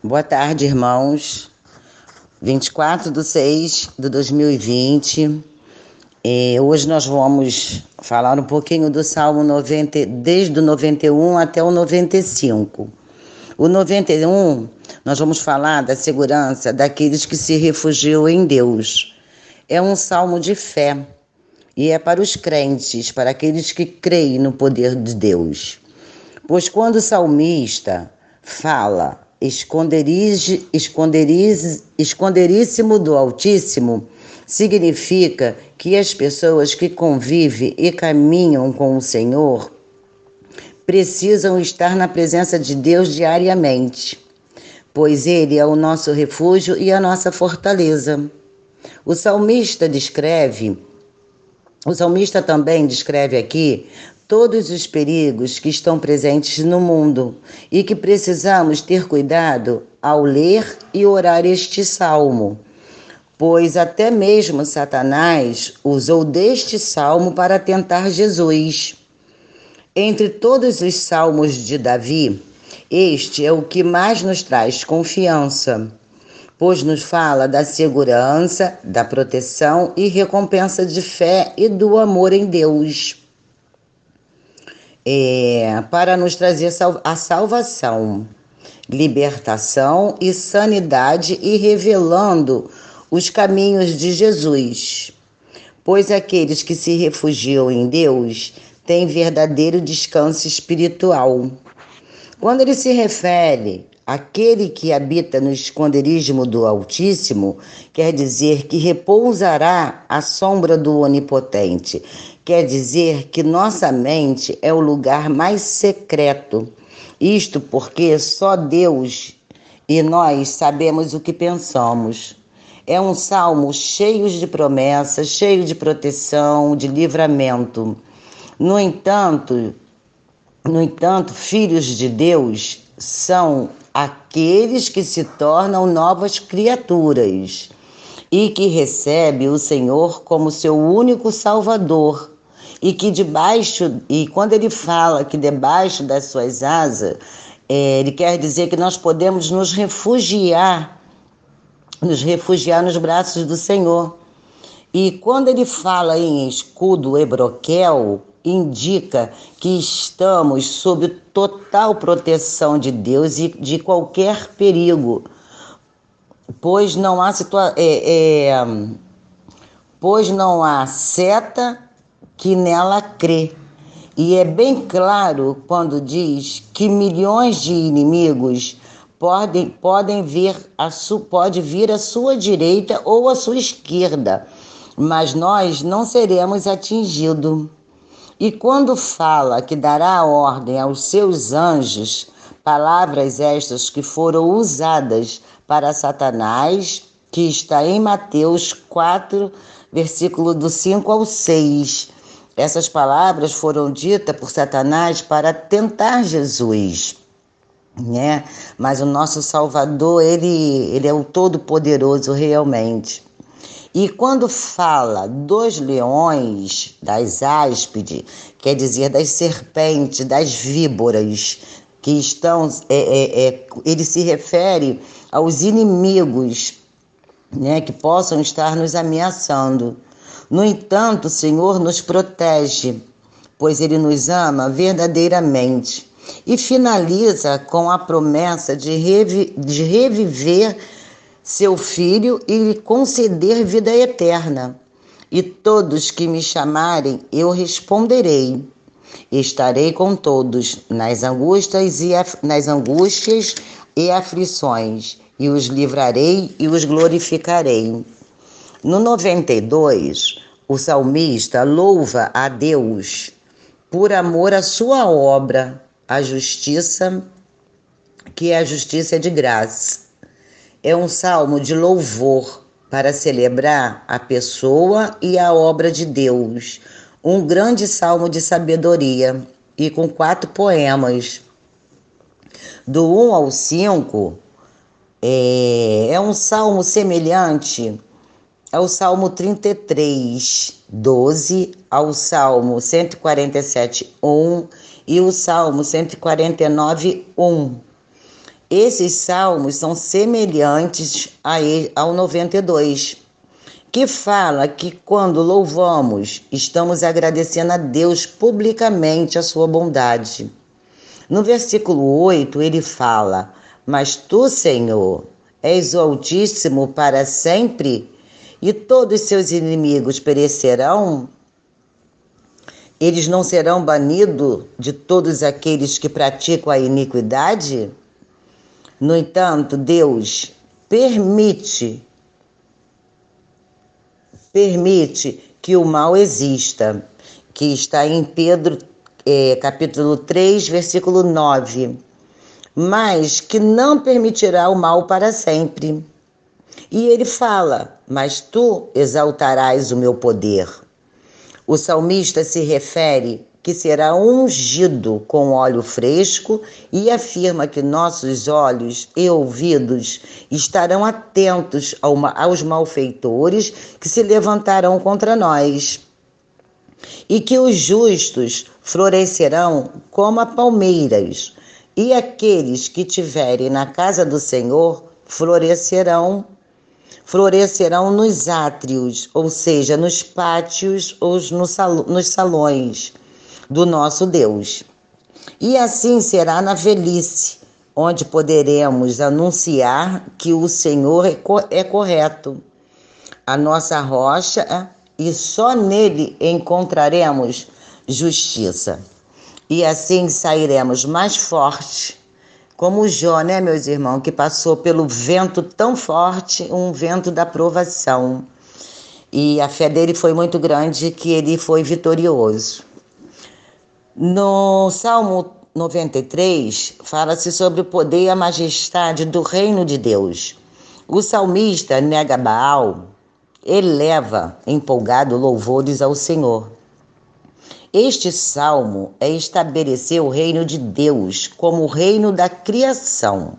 Boa tarde, irmãos. 24 de 6 de 2020. E hoje nós vamos falar um pouquinho do Salmo 90, desde o 91 até o 95. O 91, nós vamos falar da segurança daqueles que se refugiam em Deus. É um salmo de fé e é para os crentes, para aqueles que creem no poder de Deus. Pois quando o salmista fala esconderiz, esconderiz, esconderíssimo do Altíssimo, significa que as pessoas que convivem e caminham com o Senhor precisam estar na presença de Deus diariamente, pois Ele é o nosso refúgio e a nossa fortaleza. O salmista descreve, o salmista também descreve aqui todos os perigos que estão presentes no mundo e que precisamos ter cuidado ao ler e orar este salmo, pois até mesmo Satanás usou deste salmo para tentar Jesus. Entre todos os salmos de Davi, este é o que mais nos traz confiança, pois nos fala da segurança, da proteção e recompensa de fé e do amor em Deus é, para nos trazer a salvação, libertação e sanidade e revelando os caminhos de Jesus. Pois aqueles que se refugiam em Deus têm verdadeiro descanso espiritual. Quando ele se refere Aquele que habita no esconderijo do Altíssimo quer dizer que repousará à sombra do Onipotente. Quer dizer que nossa mente é o lugar mais secreto. Isto porque só Deus e nós sabemos o que pensamos. É um salmo cheio de promessas, cheio de proteção, de livramento. No entanto, no entanto, filhos de Deus são aqueles que se tornam novas criaturas e que recebe o Senhor como seu único Salvador e que debaixo e quando ele fala que debaixo das suas asas é, ele quer dizer que nós podemos nos refugiar nos refugiar nos braços do Senhor. E quando ele fala em escudo hebroquel indica que estamos sob total proteção de Deus e de qualquer perigo, pois não há situa é, é, pois não há seta que nela crê. E é bem claro quando diz que milhões de inimigos podem, podem vir a su, pode vir à sua direita ou à sua esquerda, mas nós não seremos atingidos. E quando fala que dará ordem aos seus anjos, palavras estas que foram usadas para Satanás, que está em Mateus 4, versículo do 5 ao 6. Essas palavras foram ditas por Satanás para tentar Jesus, né? Mas o nosso Salvador, ele, ele é o todo-poderoso realmente. E quando fala dos leões, das áspides, quer dizer das serpentes, das víboras, que estão, é, é, é, ele se refere aos inimigos né, que possam estar nos ameaçando. No entanto, o Senhor nos protege, pois Ele nos ama verdadeiramente. E finaliza com a promessa de, revi de reviver seu filho e lhe conceder vida eterna. E todos que me chamarem, eu responderei. Estarei com todos nas angústias e nas angústias e aflições, e os livrarei e os glorificarei. No 92, o salmista louva a Deus por amor à sua obra, a justiça, que é a justiça de graça é um salmo de louvor para celebrar a pessoa e a obra de Deus. Um grande salmo de sabedoria e com quatro poemas. Do 1 ao 5, é, é um salmo semelhante ao Salmo 33, 12, ao Salmo 147, 1 e o Salmo 149, 1. Esses salmos são semelhantes ao 92, que fala que quando louvamos, estamos agradecendo a Deus publicamente a sua bondade. No versículo 8, ele fala: Mas tu, Senhor, és o Altíssimo para sempre, e todos seus inimigos perecerão? Eles não serão banidos de todos aqueles que praticam a iniquidade? No entanto, Deus permite permite que o mal exista, que está em Pedro é, capítulo 3, versículo 9, mas que não permitirá o mal para sempre. E ele fala: Mas tu exaltarás o meu poder. O salmista se refere que será ungido com óleo fresco e afirma que nossos olhos e ouvidos estarão atentos aos malfeitores que se levantarão contra nós. E que os justos florescerão como a palmeiras, e aqueles que tiverem na casa do Senhor florescerão florescerão nos átrios, ou seja, nos pátios ou nos salões do nosso Deus. E assim será na velhice, onde poderemos anunciar que o Senhor é, é correto, a nossa rocha, e só nele encontraremos justiça. E assim sairemos mais fortes, como Jó, né, meus irmãos, que passou pelo vento tão forte, um vento da provação. E a fé dele foi muito grande que ele foi vitorioso. No Salmo 93, fala-se sobre o poder e a majestade do reino de Deus. O salmista nega Baal, eleva empolgado louvores ao Senhor. Este salmo é estabelecer o reino de Deus como o reino da criação.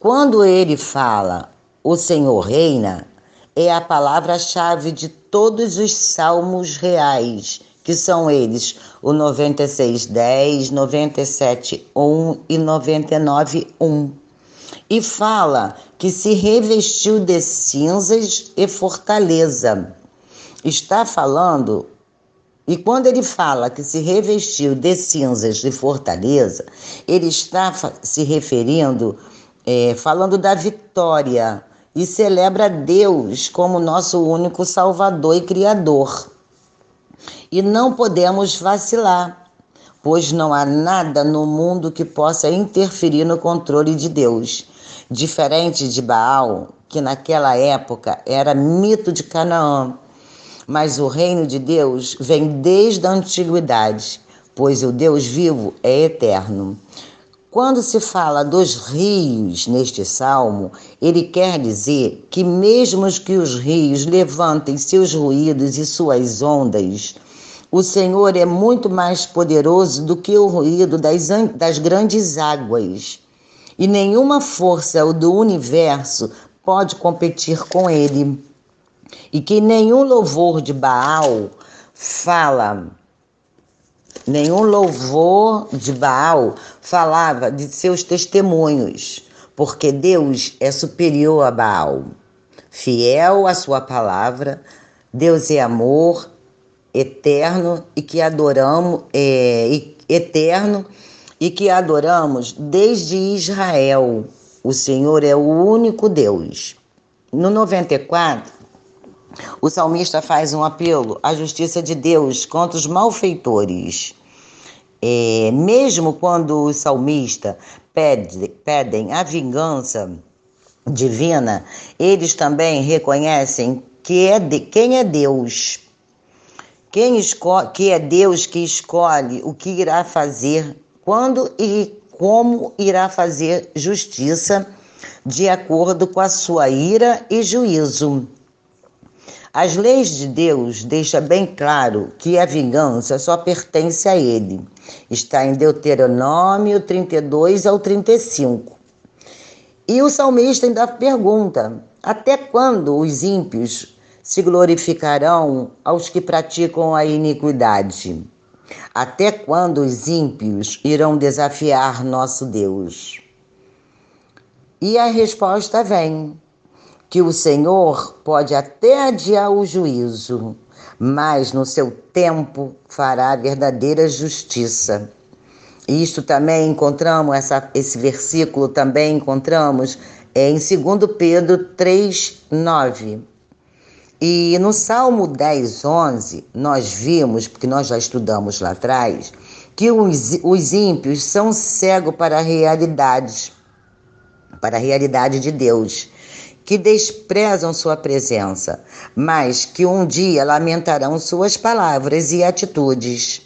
Quando ele fala o Senhor reina, é a palavra-chave de todos os salmos reais que são eles o 9610, 971 e 991. E fala que se revestiu de cinzas e fortaleza. Está falando e quando ele fala que se revestiu de cinzas e fortaleza, ele está se referindo, é, falando da vitória e celebra Deus como nosso único Salvador e Criador. E não podemos vacilar, pois não há nada no mundo que possa interferir no controle de Deus. Diferente de Baal, que naquela época era mito de Canaã, mas o reino de Deus vem desde a antiguidade, pois o Deus vivo é eterno. Quando se fala dos rios neste salmo, ele quer dizer que, mesmo que os rios levantem seus ruídos e suas ondas, o Senhor é muito mais poderoso do que o ruído das, das grandes águas. E nenhuma força do universo pode competir com ele. E que nenhum louvor de Baal fala Nenhum louvor de Baal falava de seus testemunhos, porque Deus é superior a Baal. Fiel à sua palavra, Deus é amor eterno e que adoramos é, eterno e que adoramos desde Israel. O Senhor é o único Deus. No 94, o salmista faz um apelo à justiça de Deus contra os malfeitores. É, mesmo quando os salmistas pede, pedem a vingança divina, eles também reconhecem que é de, quem é Deus. Quem que é Deus que escolhe o que irá fazer, quando e como irá fazer justiça de acordo com a sua ira e juízo. As leis de Deus deixam bem claro que a vingança só pertence a Ele. Está em Deuteronômio 32 ao 35. E o salmista ainda pergunta: até quando os ímpios se glorificarão aos que praticam a iniquidade? Até quando os ímpios irão desafiar nosso Deus? E a resposta vem: que o Senhor pode até adiar o juízo, mas no seu tempo fará verdadeira justiça. Isto também encontramos, essa, esse versículo também encontramos em 2 Pedro 3, 9. E no Salmo 10, 11, nós vimos, porque nós já estudamos lá atrás, que os, os ímpios são cegos para a realidade, para a realidade de Deus, que desprezam sua presença, mas que um dia lamentarão suas palavras e atitudes.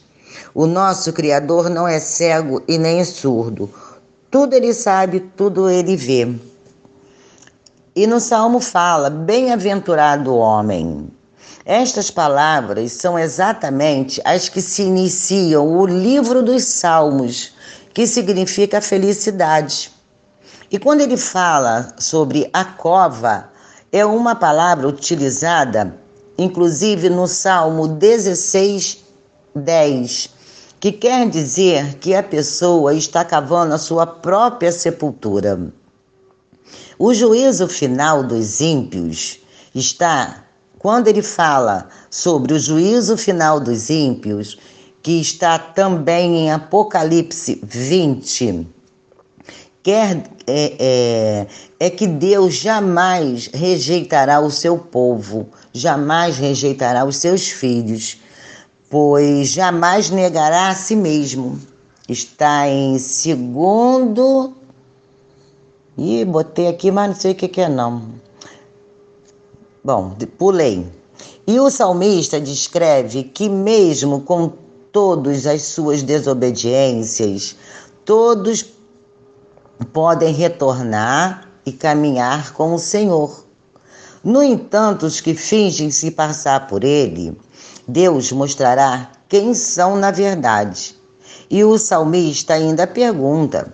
O nosso Criador não é cego e nem surdo. Tudo ele sabe, tudo ele vê. E no Salmo fala: Bem-aventurado o homem. Estas palavras são exatamente as que se iniciam o livro dos Salmos, que significa felicidade. E quando ele fala sobre a cova, é uma palavra utilizada, inclusive no Salmo 16, 10, que quer dizer que a pessoa está cavando a sua própria sepultura. O juízo final dos ímpios está quando ele fala sobre o juízo final dos ímpios, que está também em Apocalipse 20, quer é, é, é, que Deus jamais rejeitará o seu povo, jamais rejeitará os seus filhos pois jamais negará a si mesmo. Está em segundo. Ih, botei aqui, mas não sei o que, que é não. Bom, pulei. E o salmista descreve que, mesmo com todas as suas desobediências, todos podem retornar e caminhar com o Senhor. No entanto, os que fingem se passar por ele Deus mostrará quem são na verdade. E o salmista ainda pergunta: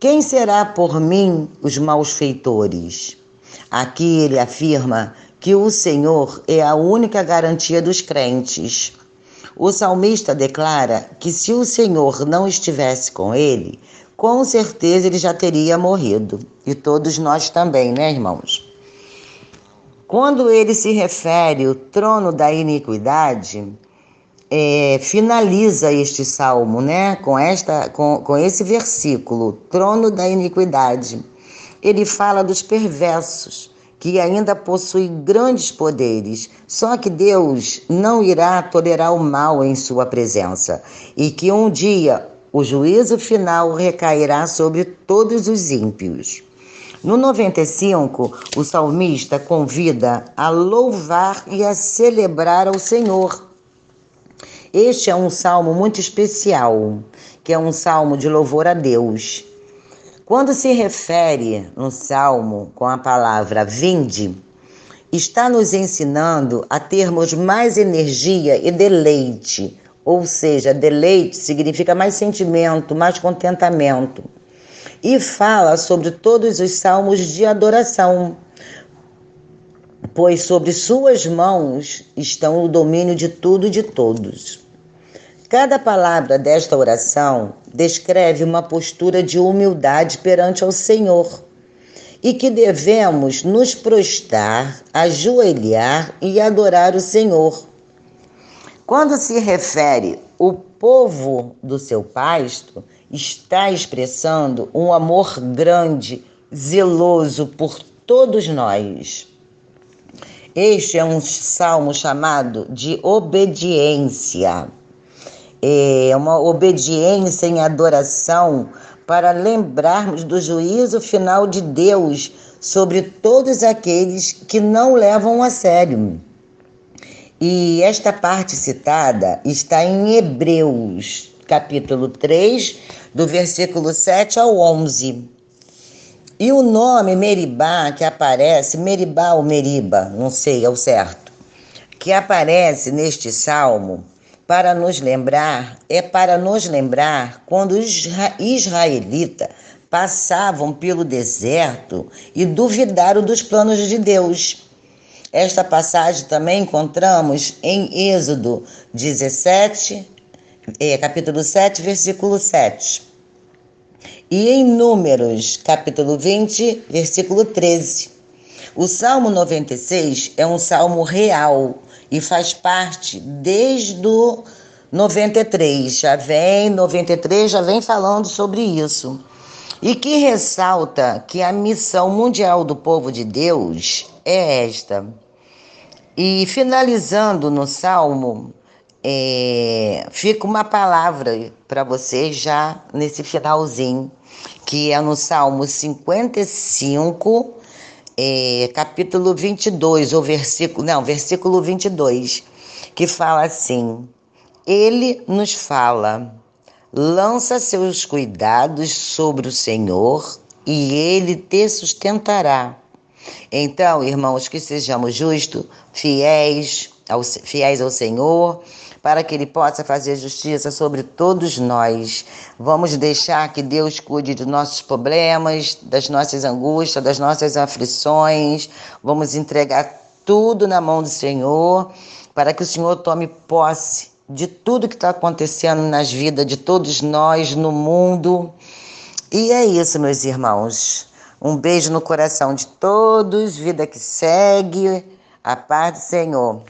Quem será por mim os malfeitores? Aqui ele afirma que o Senhor é a única garantia dos crentes. O salmista declara que se o Senhor não estivesse com ele, com certeza ele já teria morrido. E todos nós também, né, irmãos? Quando ele se refere ao trono da iniquidade, é, finaliza este salmo, né, com esta, com, com esse versículo, trono da iniquidade. Ele fala dos perversos que ainda possuem grandes poderes, só que Deus não irá tolerar o mal em sua presença e que um dia o juízo final recairá sobre todos os ímpios. No 95, o salmista convida a louvar e a celebrar ao Senhor. Este é um salmo muito especial, que é um salmo de louvor a Deus. Quando se refere no salmo com a palavra vinde, está nos ensinando a termos mais energia e deleite, ou seja, deleite significa mais sentimento, mais contentamento e fala sobre todos os salmos de adoração, pois sobre suas mãos estão o domínio de tudo e de todos. Cada palavra desta oração descreve uma postura de humildade perante ao Senhor e que devemos nos prostrar, ajoelhar e adorar o Senhor. Quando se refere o povo do seu pasto, está expressando um amor grande, zeloso por todos nós. Este é um salmo chamado de obediência. É uma obediência em adoração para lembrarmos do juízo final de Deus sobre todos aqueles que não levam a sério. E esta parte citada está em Hebreus, capítulo 3, do versículo 7 ao 11. E o nome Meribá que aparece, Meribá ou Meriba, não sei ao certo, que aparece neste salmo para nos lembrar, é para nos lembrar quando os israelitas passavam pelo deserto e duvidaram dos planos de Deus. Esta passagem também encontramos em Êxodo 17, é, capítulo 7, versículo 7. e em Números, capítulo 20, versículo 13. O Salmo 96 é um salmo real e faz parte desde o 93. Já vem, 93 já vem falando sobre isso. E que ressalta que a missão mundial do povo de Deus é esta. E finalizando no salmo, é, fica uma palavra para vocês já nesse finalzinho, que é no Salmo 55, é, capítulo 22, ou versículo, não, versículo 22, que fala assim: Ele nos fala, lança seus cuidados sobre o Senhor e ele te sustentará. Então, irmãos, que sejamos justos, fiéis ao, fiéis ao Senhor, para que Ele possa fazer justiça sobre todos nós. Vamos deixar que Deus cuide dos nossos problemas, das nossas angústias, das nossas aflições. Vamos entregar tudo na mão do Senhor, para que o Senhor tome posse de tudo que está acontecendo nas vidas de todos nós no mundo. E é isso, meus irmãos. Um beijo no coração de todos, vida que segue, a paz do Senhor.